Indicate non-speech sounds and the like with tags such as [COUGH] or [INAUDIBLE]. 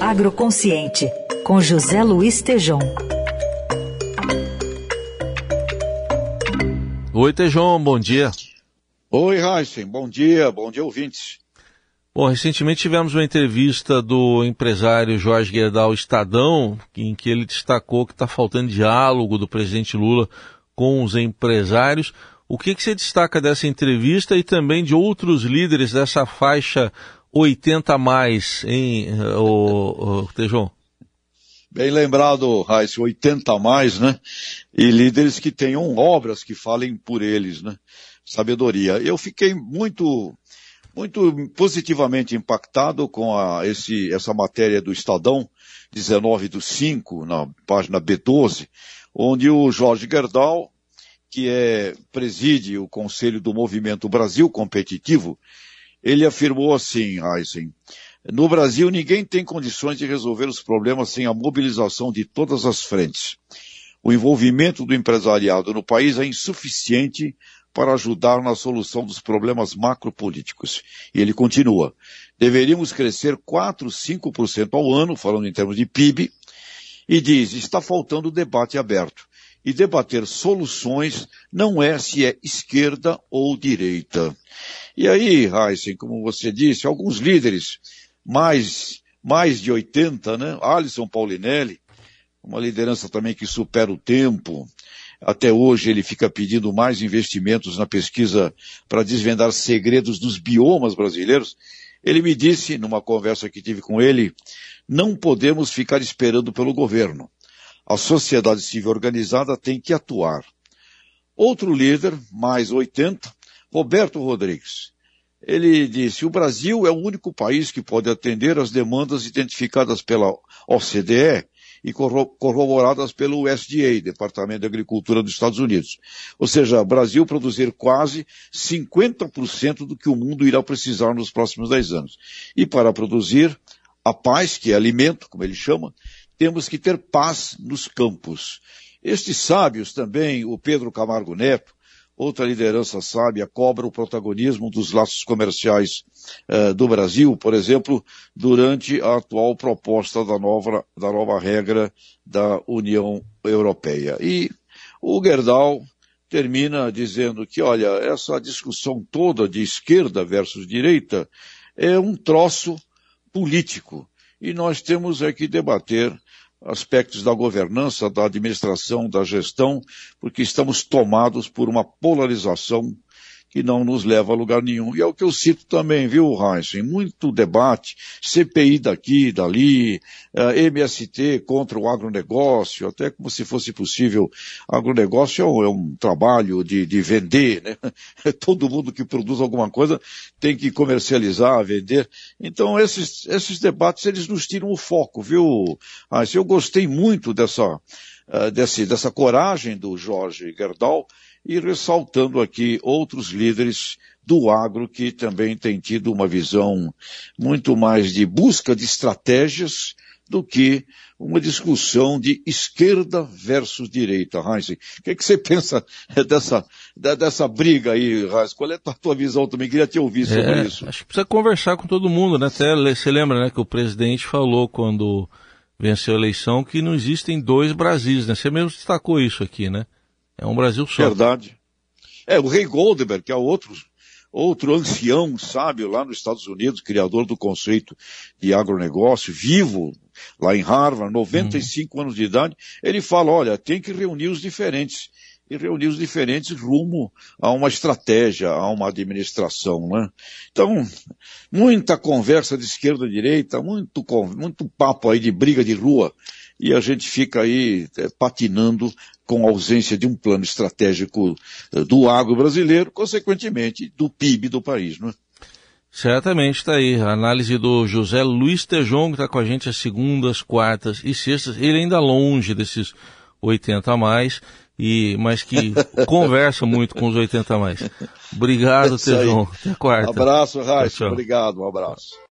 Agroconsciente, com José Luiz Tejom. Oi, Tejom, bom dia. Oi, Heisen, bom dia, bom dia, ouvintes. Bom, recentemente tivemos uma entrevista do empresário Jorge Guedal Estadão, em que ele destacou que está faltando diálogo do presidente Lula com os empresários. O que, que você destaca dessa entrevista e também de outros líderes dessa faixa 80 a mais, hein, o, o Tejon? Bem lembrado, Raíssa, 80 a mais, né? E líderes que tenham obras que falem por eles, né? Sabedoria. Eu fiquei muito, muito positivamente impactado com a, esse, essa matéria do Estadão, 19 do 5, na página B12, onde o Jorge Gerdau, que é, preside o Conselho do Movimento Brasil Competitivo, ele afirmou assim, Heisen, no Brasil ninguém tem condições de resolver os problemas sem a mobilização de todas as frentes. O envolvimento do empresariado no país é insuficiente para ajudar na solução dos problemas macropolíticos. E ele continua, deveríamos crescer 4, 5% ao ano, falando em termos de PIB, e diz, está faltando debate aberto e debater soluções não é se é esquerda ou direita. E aí, Heisen, como você disse, alguns líderes, mais, mais de 80, né? Alisson Paulinelli, uma liderança também que supera o tempo. Até hoje ele fica pedindo mais investimentos na pesquisa para desvendar segredos dos biomas brasileiros. Ele me disse, numa conversa que tive com ele, não podemos ficar esperando pelo governo a sociedade civil organizada tem que atuar. Outro líder, mais 80, Roberto Rodrigues. Ele disse, o Brasil é o único país que pode atender as demandas identificadas pela OCDE e corroboradas pelo USDA, Departamento de Agricultura dos Estados Unidos. Ou seja, o Brasil produzir quase 50% do que o mundo irá precisar nos próximos 10 anos. E para produzir a paz, que é alimento, como ele chama, temos que ter paz nos campos. Estes sábios também, o Pedro Camargo Neto, outra liderança sábia, cobra o protagonismo dos laços comerciais uh, do Brasil, por exemplo, durante a atual proposta da nova, da nova regra da União Europeia. E o Gerdau termina dizendo que, olha, essa discussão toda de esquerda versus direita é um troço político e nós temos é que debater aspectos da governança, da administração, da gestão, porque estamos tomados por uma polarização que não nos leva a lugar nenhum. E é o que eu cito também, viu, Heisen? Muito debate, CPI daqui, dali, eh, MST contra o agronegócio, até como se fosse possível. Agronegócio é um, é um trabalho de, de vender, né? [LAUGHS] Todo mundo que produz alguma coisa tem que comercializar, vender. Então, esses, esses debates, eles nos tiram o foco, viu, Heisen? Eu gostei muito dessa, uh, desse, dessa coragem do Jorge Gerdau, e ressaltando aqui outros líderes do agro que também têm tido uma visão muito mais de busca de estratégias do que uma discussão de esquerda versus direita, Heinz. O que, é que você [LAUGHS] pensa dessa, dessa briga aí, Heinz? Qual é a tua visão também? Queria te ouvir sobre é, isso. Acho que precisa conversar com todo mundo, né? Até você lembra, né, que o presidente falou quando venceu a eleição que não existem dois Brasis, né? Você mesmo destacou isso aqui, né? É um Brasil só. Verdade. É, o Rei Goldberg, que é outro, outro ancião sábio lá nos Estados Unidos, criador do conceito de agronegócio, vivo lá em Harvard, 95 uhum. anos de idade, ele fala, olha, tem que reunir os diferentes e reunir os diferentes rumo a uma estratégia, a uma administração, né? Então, muita conversa de esquerda e direita, muito, muito papo aí de briga de rua, e a gente fica aí é, patinando com a ausência de um plano estratégico é, do agro brasileiro, consequentemente do PIB do país, não é? Certamente está aí. A análise do José Luiz Tejon, que está com a gente às segundas, quartas e sextas. Ele ainda longe desses 80 a mais, e, mas que conversa muito com os 80 a mais. Obrigado, Tejon. Até quarta. Abraço, Raíssa. Obrigado, um abraço.